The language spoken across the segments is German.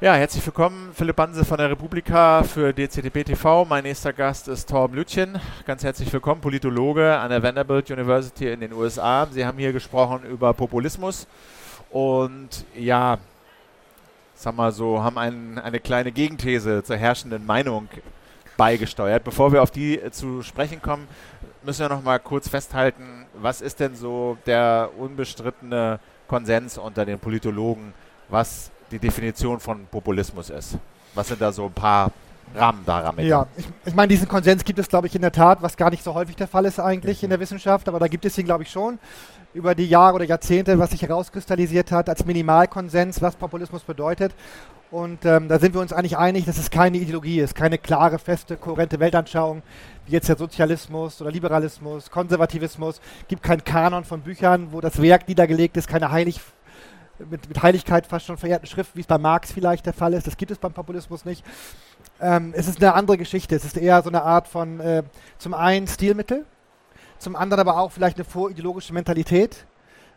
Ja, herzlich willkommen, Philipp Banse von der Republika für DCDB TV. Mein nächster Gast ist Torben Lütchen. Ganz herzlich willkommen, Politologe an der Vanderbilt University in den USA. Sie haben hier gesprochen über Populismus und ja, sag mal so, haben ein, eine kleine Gegenthese zur herrschenden Meinung beigesteuert. Bevor wir auf die zu sprechen kommen, müssen wir noch mal kurz festhalten, was ist denn so der unbestrittene Konsens unter den Politologen, was die Definition von Populismus ist. Was sind da so ein paar Rahmenparameter? Ja, ich, ich meine, diesen Konsens gibt es, glaube ich, in der Tat, was gar nicht so häufig der Fall ist eigentlich mhm. in der Wissenschaft, aber da gibt es ihn, glaube ich, schon über die Jahre oder Jahrzehnte, was sich herauskristallisiert hat als Minimalkonsens, was Populismus bedeutet. Und ähm, da sind wir uns eigentlich einig, dass es keine Ideologie ist, keine klare, feste, kohärente Weltanschauung, wie jetzt der Sozialismus oder Liberalismus, Konservativismus. Es gibt keinen Kanon von Büchern, wo das Werk niedergelegt ist, keine heilig mit, mit Heiligkeit fast schon verehrten Schrift, wie es bei Marx vielleicht der Fall ist. Das gibt es beim Populismus nicht. Ähm, es ist eine andere Geschichte. Es ist eher so eine Art von, äh, zum einen Stilmittel, zum anderen aber auch vielleicht eine vorideologische Mentalität,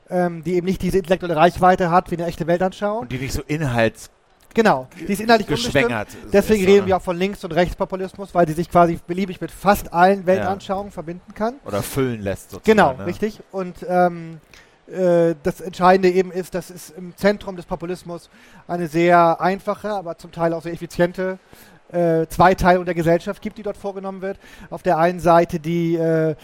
ähm, die eben nicht diese intellektuelle Reichweite hat wie eine echte Weltanschauung. Und die nicht so inhalts Genau, die ist inhaltlich geschwängert. Deswegen reden wir auch von Links- und Rechtspopulismus, weil die sich quasi beliebig mit fast allen Weltanschauungen ja. verbinden kann. Oder füllen lässt sozusagen. Genau, ne? richtig. Und ähm, äh, das Entscheidende eben ist, dass es im Zentrum des Populismus eine sehr einfache, aber zum Teil auch sehr effiziente äh, Zweiteilung der Gesellschaft gibt, die dort vorgenommen wird. Auf der einen Seite die äh,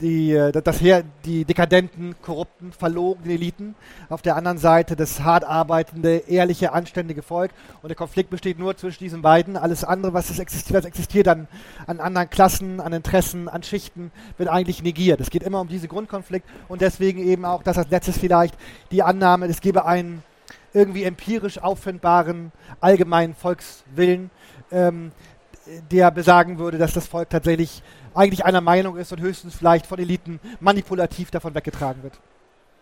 die, äh, das her, die dekadenten, korrupten, verlogenen Eliten, auf der anderen Seite das hart arbeitende, ehrliche, anständige Volk. Und der Konflikt besteht nur zwischen diesen beiden. Alles andere, was, existiert, was existiert an, an anderen Klassen, an Interessen, an Schichten, wird eigentlich negiert. Es geht immer um diesen Grundkonflikt und deswegen eben auch, das als letztes vielleicht, die Annahme, es gebe einen irgendwie empirisch auffindbaren allgemeinen Volkswillen, ähm, der besagen würde, dass das Volk tatsächlich eigentlich einer Meinung ist und höchstens vielleicht von Eliten manipulativ davon weggetragen wird.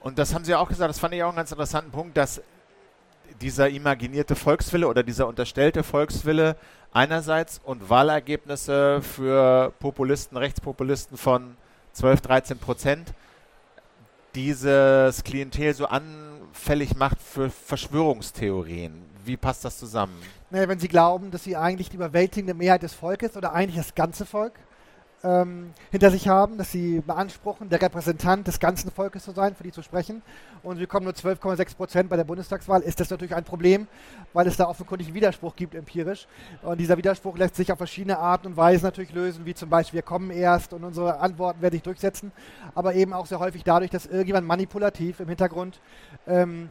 Und das haben Sie auch gesagt, das fand ich auch einen ganz interessanten Punkt, dass dieser imaginierte Volkswille oder dieser unterstellte Volkswille einerseits und Wahlergebnisse für Populisten, Rechtspopulisten von 12, 13 Prozent dieses Klientel so anfällig macht für Verschwörungstheorien. Wie passt das zusammen? Naja, wenn Sie glauben, dass Sie eigentlich die überwältigende Mehrheit des Volkes oder eigentlich das ganze Volk ähm, hinter sich haben, dass sie beanspruchen, der Repräsentant des ganzen Volkes zu sein, für die zu sprechen. Und wir kommen nur 12,6 Prozent bei der Bundestagswahl, ist das natürlich ein Problem, weil es da offenkundig einen Widerspruch gibt empirisch. Und dieser Widerspruch lässt sich auf verschiedene Arten und Weisen natürlich lösen, wie zum Beispiel wir kommen erst und unsere Antworten werden sich durchsetzen, aber eben auch sehr häufig dadurch, dass irgendjemand manipulativ im Hintergrund ähm,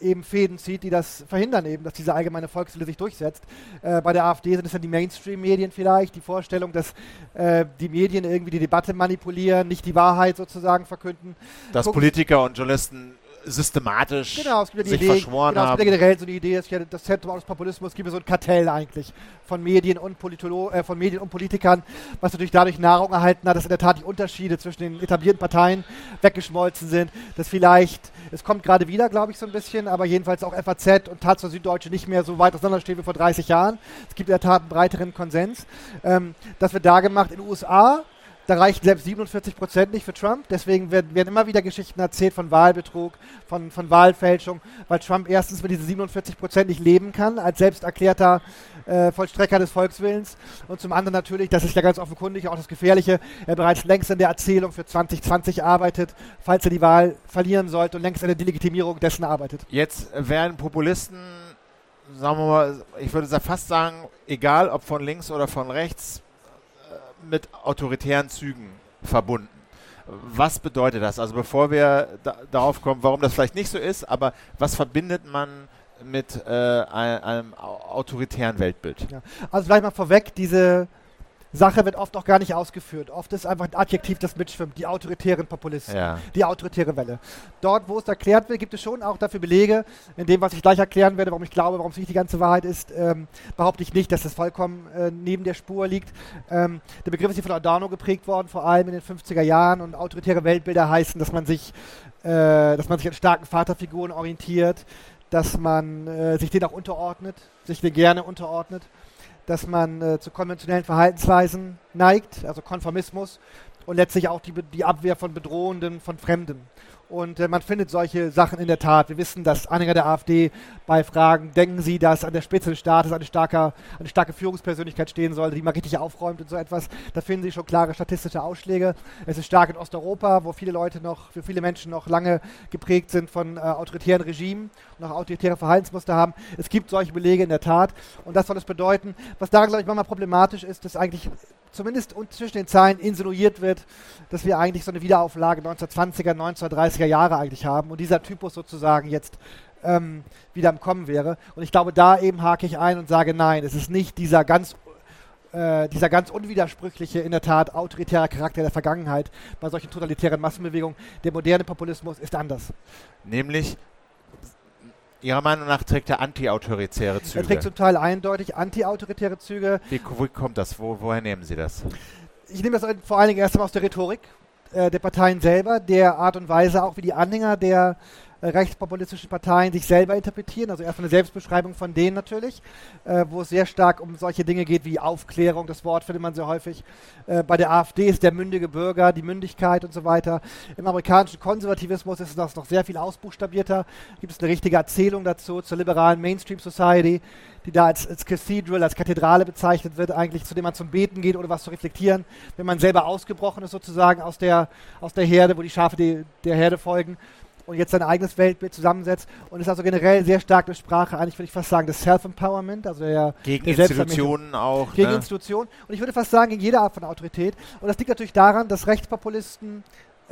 eben Fäden zieht, die das verhindern eben, dass diese allgemeine Volkswille sich durchsetzt. Äh, bei der AfD sind es dann die Mainstream-Medien vielleicht, die Vorstellung, dass äh, die Medien irgendwie die Debatte manipulieren, nicht die Wahrheit sozusagen verkünden. Dass Gucken, Politiker und Journalisten systematisch genau, es gibt ja die sich Idee, verschworen genau, haben. Es gibt ja generell so eine Idee, dass ja das Zentrum des Populismus gibt so ein Kartell eigentlich von Medien und Politolo äh, von Medien und Politikern, was natürlich dadurch Nahrung erhalten hat, dass in der Tat die Unterschiede zwischen den etablierten Parteien weggeschmolzen sind, dass vielleicht, es kommt gerade wieder, glaube ich, so ein bisschen, aber jedenfalls auch FAZ und Taz und Süddeutsche nicht mehr so weit auseinanderstehen wie vor 30 Jahren. Es gibt in der Tat einen breiteren Konsens. Ähm, das wird da gemacht in den USA, da reichen selbst 47 Prozent nicht für Trump. Deswegen werden, werden, immer wieder Geschichten erzählt von Wahlbetrug, von, von Wahlfälschung, weil Trump erstens mit diesen 47 Prozent nicht leben kann, als selbst erklärter äh, Vollstrecker des Volkswillens. Und zum anderen natürlich, das ist ja ganz offenkundig auch das Gefährliche, er bereits längst in der Erzählung für 2020 arbeitet, falls er die Wahl verlieren sollte und längst an der Delegitimierung dessen arbeitet. Jetzt werden Populisten, sagen wir mal, ich würde fast sagen, egal ob von links oder von rechts, mit autoritären Zügen verbunden. Was bedeutet das? Also bevor wir da, darauf kommen, warum das vielleicht nicht so ist, aber was verbindet man mit äh, einem, autoritären Weltbild? Ja. Also vielleicht mal vorweg, diese Sache wird oft auch gar nicht ausgeführt. Oft ist einfach ein Adjektiv, das mitschwimmt, die autoritären Populisten, ja. die autoritäre Welle. Dort, wo es erklärt wird, gibt es schon auch dafür Belege, in dem, was ich gleich erklären werde, warum ich glaube, warum es nicht die ganze Wahrheit ist, ähm, behaupte ich nicht, dass es vollkommen äh, neben der Spur liegt. Ähm, der Begriff ist hier von Adorno geprägt worden, vor allem in den 50er Jahren und autoritäre Weltbilder heißen, dass man sich, äh, dass man sich an starken Vaterfiguren orientiert, dass man äh, sich denen auch unterordnet, sich denen gerne unterordnet dass man äh, zu konventionellen Verhaltensweisen neigt, also Konformismus. Und letztlich auch die, die Abwehr von Bedrohenden, von Fremden. Und äh, man findet solche Sachen in der Tat. Wir wissen, dass Anhänger der AfD bei Fragen, denken Sie, dass an der Spitze des Staates eine starke, eine starke Führungspersönlichkeit stehen sollte, die mal richtig aufräumt und so etwas. Da finden Sie schon klare statistische Ausschläge. Es ist stark in Osteuropa, wo viele Leute noch, für viele Menschen noch lange geprägt sind von äh, autoritären Regimen und auch autoritäre Verhaltensmuster haben. Es gibt solche Belege in der Tat. Und das soll es bedeuten. Was daran, glaube ich, manchmal problematisch ist, dass eigentlich zumindest zwischen den Zeilen insinuiert wird, dass wir eigentlich so eine Wiederauflage 1920er, 1930er Jahre eigentlich haben und dieser Typus sozusagen jetzt ähm, wieder im Kommen wäre. Und ich glaube, da eben hake ich ein und sage, nein, es ist nicht dieser ganz äh, dieser ganz unwidersprüchliche, in der Tat autoritäre Charakter der Vergangenheit bei solchen totalitären Massenbewegungen. Der moderne Populismus ist anders. Nämlich Ihrer Meinung nach trägt er antiautoritäre Züge? Er trägt zum Teil eindeutig antiautoritäre Züge. Wie, wie kommt das? Wo, woher nehmen Sie das? Ich nehme das vor allen Dingen erst einmal aus der Rhetorik äh, der Parteien selber, der Art und Weise auch, wie die Anhänger der äh, rechtspopulistischen Parteien sich selber interpretieren. Also erstmal eine Selbstbeschreibung von denen natürlich, äh, wo es sehr stark um solche Dinge geht wie Aufklärung, das Wort findet man sehr häufig. Äh, bei der AfD ist der mündige Bürger, die Mündigkeit und so weiter. Im amerikanischen Konservativismus ist das noch sehr viel ausbuchstabierter. Gibt es eine richtige Erzählung dazu zur liberalen Mainstream Society, die da als, als Cathedral, als Kathedrale bezeichnet wird, eigentlich, zu dem man zum Beten geht oder was zu reflektieren, wenn man selber ausgebrochen ist sozusagen aus der, aus der Herde, wo die Schafe die, der Herde folgen und jetzt sein eigenes Weltbild zusammensetzt und ist also generell sehr stark durch Sprache, eigentlich würde ich fast sagen, das Self-Empowerment, also der gegen der Institutionen auch. Gegen ne? Institutionen und ich würde fast sagen, gegen jede Art von Autorität. Und das liegt natürlich daran, dass Rechtspopulisten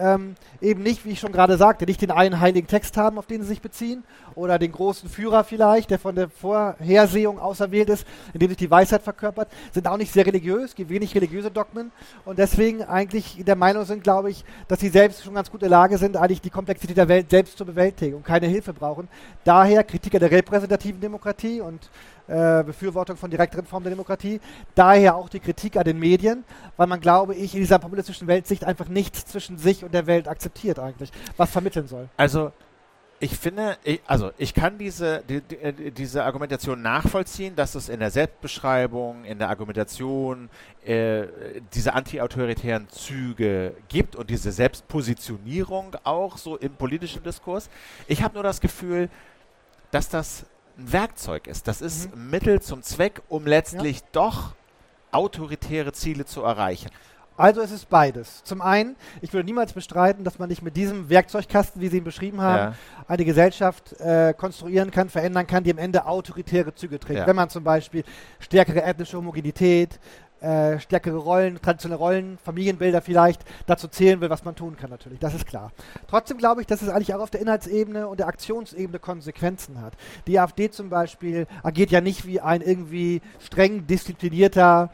ähm, eben nicht, wie ich schon gerade sagte, nicht den einen heiligen Text haben, auf den sie sich beziehen, oder den großen Führer vielleicht, der von der Vorhersehung auserwählt ist, in dem sich die Weisheit verkörpert, sind auch nicht sehr religiös, gibt wenig religiöse Dogmen und deswegen eigentlich der Meinung sind, glaube ich, dass sie selbst schon ganz gut in der Lage sind, eigentlich die Komplexität der Welt selbst zu bewältigen und keine Hilfe brauchen. Daher Kritiker der repräsentativen Demokratie und äh, Befürwortung von direkteren Formen der Demokratie. Daher auch die Kritik an den Medien, weil man, glaube ich, in dieser populistischen Weltsicht einfach nichts zwischen sich und der Welt akzeptiert eigentlich, was vermitteln soll. Also ich finde, ich, also ich kann diese, die, die, äh, diese Argumentation nachvollziehen, dass es in der Selbstbeschreibung, in der Argumentation äh, diese antiautoritären Züge gibt und diese Selbstpositionierung auch so im politischen Diskurs. Ich habe nur das Gefühl, dass das ein Werkzeug ist. Das ist mhm. Mittel zum Zweck, um letztlich ja. doch autoritäre Ziele zu erreichen. Also es ist beides. Zum einen, ich würde niemals bestreiten, dass man nicht mit diesem Werkzeugkasten, wie Sie ihn beschrieben haben, ja. eine Gesellschaft äh, konstruieren kann, verändern kann, die am Ende autoritäre Züge trägt. Ja. Wenn man zum Beispiel stärkere ethnische Homogenität, äh, stärkere Rollen, traditionelle Rollen, Familienbilder vielleicht dazu zählen will, was man tun kann natürlich. Das ist klar. Trotzdem glaube ich, dass es eigentlich auch auf der Inhaltsebene und der Aktionsebene Konsequenzen hat. Die AfD zum Beispiel agiert ja nicht wie ein irgendwie streng disziplinierter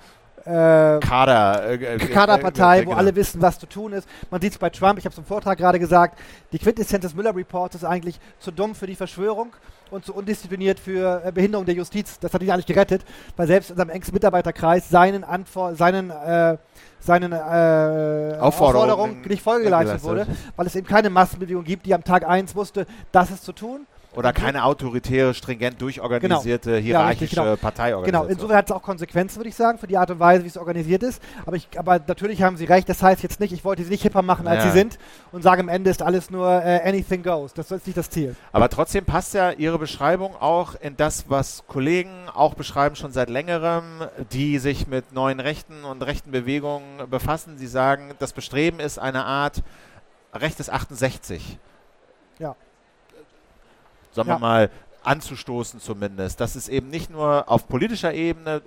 äh, Kader, äh, äh Kaderpartei, äh, wo genau. alle wissen, was zu tun ist. Man sieht es bei Trump, ich habe es im Vortrag gerade gesagt, die Quintessenz des Müller-Reports ist eigentlich zu dumm für die Verschwörung und zu undiszipliniert für äh, Behinderung der Justiz. Das hat ihn eigentlich gerettet, weil selbst in seinem engsten Mitarbeiterkreis seinen, Antwort, seinen, äh, seinen äh, Aufforderungen nicht Folge geleistet wurde, weil es eben keine Massenbewegung gibt, die am Tag 1 wusste, das ist zu tun oder keine autoritäre, stringent durchorganisierte, genau. hierarchische ja, genau. Parteiorganisation. Genau, insofern hat es auch Konsequenzen, würde ich sagen, für die Art und Weise, wie es organisiert ist. Aber, ich, aber natürlich haben Sie recht, das heißt jetzt nicht, ich wollte Sie nicht hipper machen, als ja. Sie sind und sage, am Ende ist alles nur äh, anything goes. Das ist nicht das Ziel. Aber trotzdem passt ja Ihre Beschreibung auch in das, was Kollegen auch beschreiben schon seit längerem, die sich mit neuen Rechten und rechten Bewegungen befassen. Sie sagen, das Bestreben ist eine Art rechtes 68. Ja sagen ja. wir mal, anzustoßen zumindest, dass es eben nicht nur auf politischer Ebene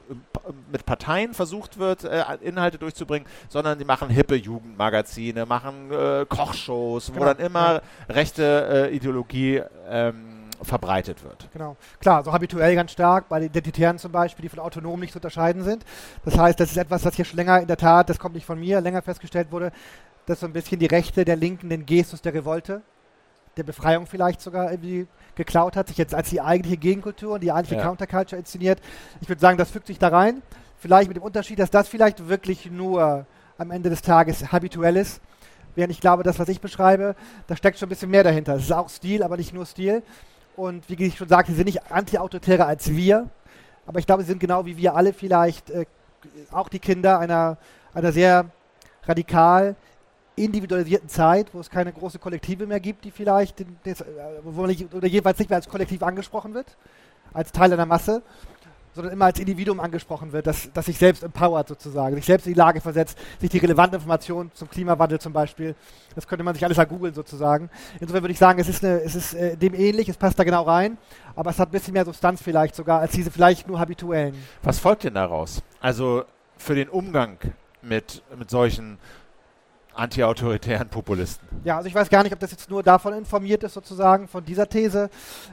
mit Parteien versucht wird, äh, Inhalte durchzubringen, sondern die machen hippe Jugendmagazine, machen äh, Kochshows, genau. wo dann immer ja. rechte äh, Ideologie ähm, verbreitet wird. Genau. Klar, so habituell ganz stark, bei den Identitären zum Beispiel, die von autonom nicht zu unterscheiden sind. Das heißt, das ist etwas, was hier schon länger in der Tat, das kommt nicht von mir, länger festgestellt wurde, dass so ein bisschen die Rechte der Linken den Gestus der Revolte, der Befreiung vielleicht sogar irgendwie geklaut hat, sich jetzt als die eigentliche Gegenkultur und die eigentliche ja. Counterculture inszeniert. Ich würde sagen, das fügt sich da rein. Vielleicht mit dem Unterschied, dass das vielleicht wirklich nur am Ende des Tages habituell ist. Während ich glaube, das, was ich beschreibe, da steckt schon ein bisschen mehr dahinter. Es ist auch Stil, aber nicht nur Stil. Und wie ich schon sagte, sie sind nicht anti-autoritärer als wir. Aber ich glaube, sie sind genau wie wir alle vielleicht äh, auch die Kinder einer, einer sehr radikal individualisierten Zeit, wo es keine große Kollektive mehr gibt, die vielleicht, den, äh, wo man nicht, oder jeweils nicht mehr als Kollektiv angesprochen wird, als Teil einer Masse, sondern immer als Individuum angesprochen wird, das, das sich selbst empowert sozusagen, sich selbst in die Lage versetzt, sich die relevante Information zum Klimawandel zum Beispiel, das könnte man sich alles googeln sozusagen. Insofern würde ich sagen, es ist, eine, es ist äh, dem ähnlich, es passt da genau rein, aber es hat ein bisschen mehr Substanz vielleicht sogar als diese vielleicht nur habituellen. Was folgt denn daraus? Also für den Umgang mit, mit solchen antiautoritären Populisten. Ja, also ich weiß gar nicht, ob das jetzt nur davon informiert ist, sozusagen, von dieser These.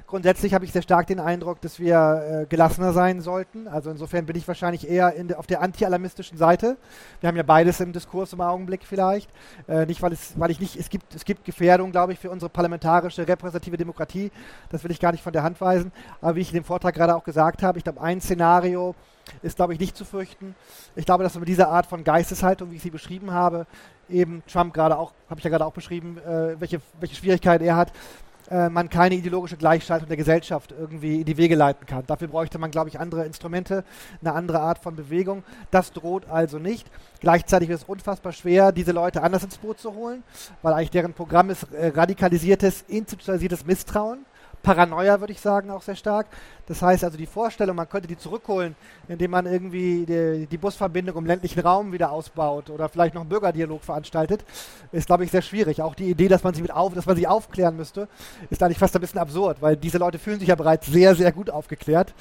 Grundsätzlich habe ich sehr stark den Eindruck, dass wir äh, gelassener sein sollten. Also insofern bin ich wahrscheinlich eher de, auf der anti-alarmistischen Seite. Wir haben ja beides im Diskurs im Augenblick vielleicht. Äh, nicht, weil es, weil ich nicht, es gibt, es gibt Gefährdung, glaube ich, für unsere parlamentarische, repräsentative Demokratie. Das will ich gar nicht von der Hand weisen. Aber wie ich in dem Vortrag gerade auch gesagt habe, ich glaube, ein Szenario, ist, glaube ich, nicht zu fürchten. Ich glaube, dass mit dieser Art von Geisteshaltung, wie ich sie beschrieben habe, eben Trump gerade auch, habe ich ja gerade auch beschrieben, äh, welche, welche Schwierigkeiten er hat, äh, man keine ideologische Gleichschaltung der Gesellschaft irgendwie in die Wege leiten kann. Dafür bräuchte man, glaube ich, andere Instrumente, eine andere Art von Bewegung. Das droht also nicht. Gleichzeitig ist es unfassbar schwer, diese Leute anders ins Boot zu holen, weil eigentlich deren Programm ist äh, radikalisiertes, institutionalisiertes Misstrauen. Paranoia, würde ich sagen, auch sehr stark. Das heißt also die Vorstellung, man könnte die zurückholen, indem man irgendwie die, die Busverbindung im ländlichen Raum wieder ausbaut oder vielleicht noch einen Bürgerdialog veranstaltet, ist, glaube ich, sehr schwierig. Auch die Idee, dass man sie mit auf, dass man sie aufklären müsste, ist eigentlich fast ein bisschen absurd, weil diese Leute fühlen sich ja bereits sehr, sehr gut aufgeklärt.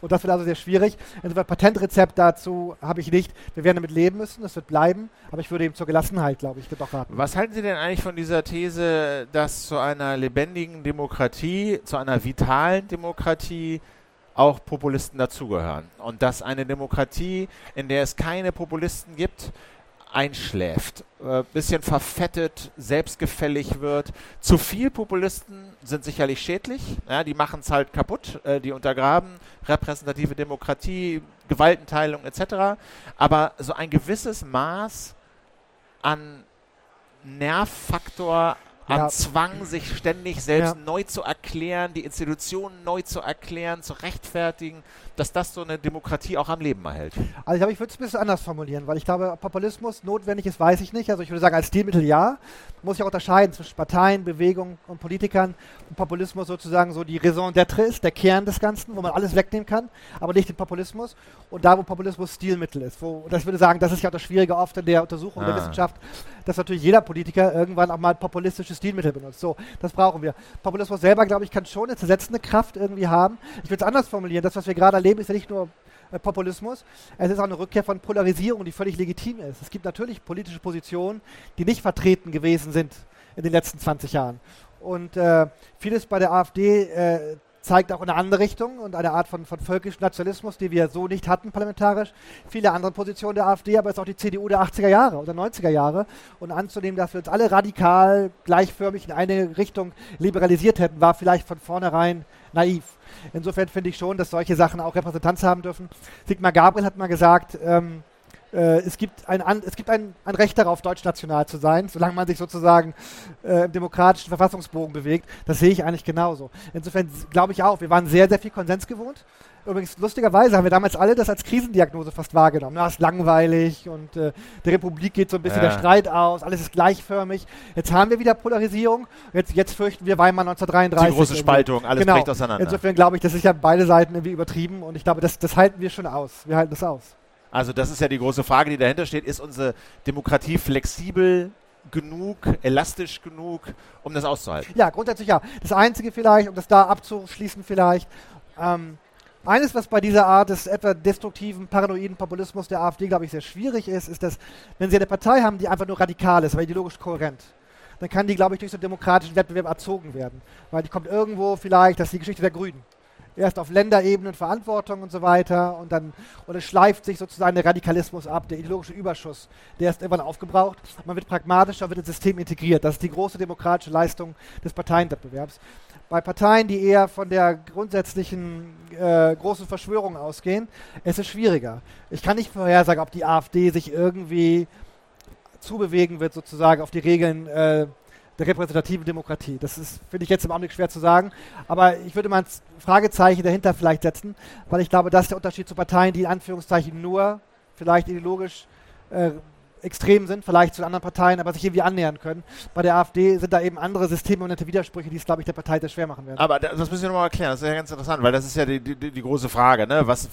Und das wird also sehr schwierig. Insofern Patentrezept dazu habe ich nicht. Wir werden damit leben müssen, es wird bleiben, aber ich würde eben zur Gelassenheit, glaube ich, doch raten. Was halten Sie denn eigentlich von dieser These, dass zu einer lebendigen Demokratie, zu einer vitalen Demokratie auch Populisten dazugehören? Und dass eine Demokratie, in der es keine Populisten gibt, einschläft, äh, bisschen verfettet, selbstgefällig wird. Zu viel Populisten sind sicherlich schädlich, ja, die machen es halt kaputt, äh, die untergraben repräsentative Demokratie, Gewaltenteilung etc. Aber so ein gewisses Maß an Nervfaktor, an ja. Zwang, sich ständig selbst ja. neu zu erklären, die Institutionen neu zu erklären, zu rechtfertigen, dass das so eine Demokratie auch am Leben erhält. Also ich glaube, ich würde es ein bisschen anders formulieren, weil ich glaube, Populismus notwendig ist, weiß ich nicht. Also ich würde sagen, als Stilmittel ja. Muss ich auch unterscheiden zwischen Parteien, Bewegungen und Politikern. Und Populismus sozusagen so die Raison d'être ist, der Kern des Ganzen, wo man alles wegnehmen kann, aber nicht den Populismus. Und da, wo Populismus Stilmittel ist. Wo, das würde sagen, das ist ja auch das Schwierige oft in der Untersuchung ah. der Wissenschaft, dass natürlich jeder Politiker irgendwann auch mal populistische Stilmittel benutzt. So, das brauchen wir. Populismus selber, glaube ich, kann schon eine zersetzende Kraft irgendwie haben. Ich würde es anders formulieren. Das, was wir gerade Leben ist ja nicht nur äh, Populismus, es ist auch eine Rückkehr von Polarisierung, die völlig legitim ist. Es gibt natürlich politische Positionen, die nicht vertreten gewesen sind in den letzten 20 Jahren. Und äh, vieles bei der AfD äh, zeigt auch in eine andere Richtung und eine Art von, von völkischem Nationalismus, die wir so nicht hatten parlamentarisch. Viele andere Positionen der AfD, aber es ist auch die CDU der 80er Jahre oder 90er Jahre. Und anzunehmen, dass wir uns alle radikal gleichförmig in eine Richtung liberalisiert hätten, war vielleicht von vornherein naiv. Insofern finde ich schon, dass solche Sachen auch Repräsentanz haben dürfen. Sigmar Gabriel hat mal gesagt, ähm, äh, es gibt, ein, es gibt ein, ein, Recht darauf, deutschnational zu sein, solange man sich sozusagen äh, im demokratischen Verfassungsbogen bewegt. Das sehe ich eigentlich genauso. Insofern glaube ich auch, wir waren sehr, sehr viel Konsens gewohnt. Übrigens, lustigerweise haben wir damals alle das als Krisendiagnose fast wahrgenommen. Na, ist langweilig und äh, der Republik geht so ein bisschen ja. der Streit aus, alles ist gleichförmig. Jetzt haben wir wieder Polarisierung. Jetzt, jetzt fürchten wir Weimar 1933. Die große Spaltung, alles genau. bricht auseinander. Insofern glaube ich, das ist ja beide Seiten irgendwie übertrieben und ich glaube, das, das halten wir schon aus. Wir halten das aus. Also das ist ja die große Frage, die dahinter steht. Ist unsere Demokratie flexibel genug, elastisch genug, um das auszuhalten? Ja, grundsätzlich ja. Das Einzige vielleicht, um das da abzuschließen vielleicht, ähm, eines, was bei dieser Art des etwa destruktiven, paranoiden Populismus der AfD, glaube ich, sehr schwierig ist, ist, dass, wenn Sie eine Partei haben, die einfach nur radikal ist, aber ideologisch kohärent, dann kann die, glaube ich, durch so einen demokratischen Wettbewerb erzogen werden. Weil die kommt irgendwo vielleicht, das ist die Geschichte der Grünen erst auf Länderebene Verantwortung und so weiter und dann es schleift sich sozusagen der Radikalismus ab, der ideologische Überschuss, der ist irgendwann aufgebraucht. Man wird pragmatischer, wird ins System integriert. Das ist die große demokratische Leistung des Parteienwettbewerbs. Bei Parteien, die eher von der grundsätzlichen äh, großen Verschwörung ausgehen, ist es schwieriger. Ich kann nicht vorhersagen, ob die AfD sich irgendwie zubewegen wird, sozusagen auf die Regeln äh, der repräsentativen Demokratie. Das ist, finde ich jetzt im Augenblick schwer zu sagen. Aber ich würde mal ein Fragezeichen dahinter vielleicht setzen, weil ich glaube, das ist der Unterschied zu Parteien, die in Anführungszeichen nur vielleicht ideologisch äh, extrem sind, vielleicht zu anderen Parteien, aber sich irgendwie annähern können. Bei der AfD sind da eben andere systemorientierte Widersprüche, die es, glaube ich, der Partei sehr schwer machen werden. Aber das müssen wir nochmal erklären, das ist ja ganz interessant, weil das ist ja die, die, die große Frage, ne? Was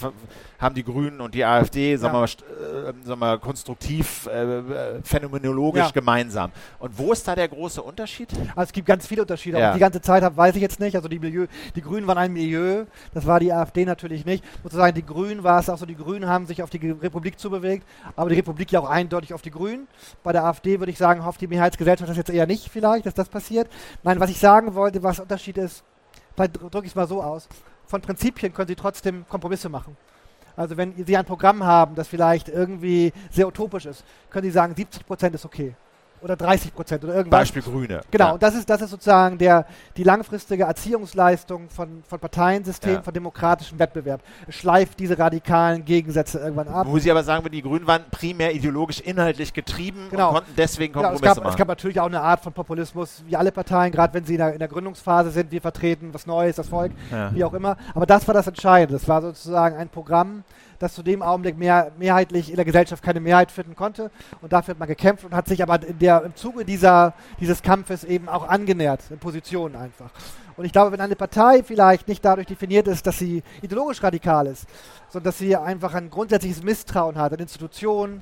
haben die Grünen und die AfD, sagen wir mal, äh, mal, konstruktiv, äh, äh, phänomenologisch ja. gemeinsam? Und wo ist da der große Unterschied? Also es gibt ganz viele Unterschiede. Ja. die ganze Zeit habe, weiß ich jetzt nicht. Also die Milieu, die Grünen waren ein Milieu, das war die AfD natürlich nicht. Sozusagen die Grünen war es auch so, die Grünen haben sich auf die Republik zubewegt, aber die Republik ja auch eindeutig auf die Grünen. Bei der AfD würde ich sagen, hofft die Mehrheitsgesellschaft das jetzt eher nicht vielleicht, dass das passiert. Nein, was ich sagen wollte, was der Unterschied ist, drücke ich es mal so aus. Von Prinzipien können sie trotzdem Kompromisse machen. Also wenn Sie ein Programm haben, das vielleicht irgendwie sehr utopisch ist, können Sie sagen, 70 Prozent ist okay oder 30 Prozent oder irgendwas. Beispiel Grüne. Genau, ja. und das ist, das ist sozusagen der, die langfristige Erziehungsleistung von, von Parteiensystemen, ja. von demokratischem Wettbewerb. Es schleift diese radikalen Gegensätze irgendwann ab. Wo Sie aber sagen, die Grünen waren primär ideologisch inhaltlich getrieben genau. und konnten deswegen Kompromisse genau, es gab, machen. Es gab natürlich auch eine Art von Populismus, wie alle Parteien, gerade wenn sie in der, in der, Gründungsphase sind, wir vertreten was Neues, das Volk, ja. wie auch immer. Aber das war das Entscheidende. Das war sozusagen ein Programm, das zu dem Augenblick mehr, mehrheitlich in der Gesellschaft keine Mehrheit finden konnte. Und dafür hat man gekämpft und hat sich aber der, im Zuge dieser, dieses Kampfes eben auch angenähert, in Positionen einfach. Und ich glaube, wenn eine Partei vielleicht nicht dadurch definiert ist, dass sie ideologisch radikal ist, sondern dass sie einfach ein grundsätzliches Misstrauen hat an Institutionen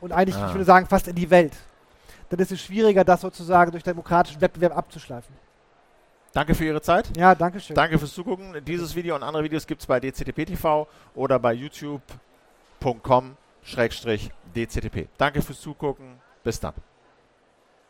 und eigentlich, ah. ich würde sagen, fast in die Welt, dann ist es schwieriger, das sozusagen durch demokratischen Wettbewerb abzuschleifen. Danke für Ihre Zeit. Ja, danke schön. Danke fürs Zugucken. Dieses Video und andere Videos gibt es bei DCTP TV oder bei youtube.com-dctp. Danke fürs Zugucken. Bis dann.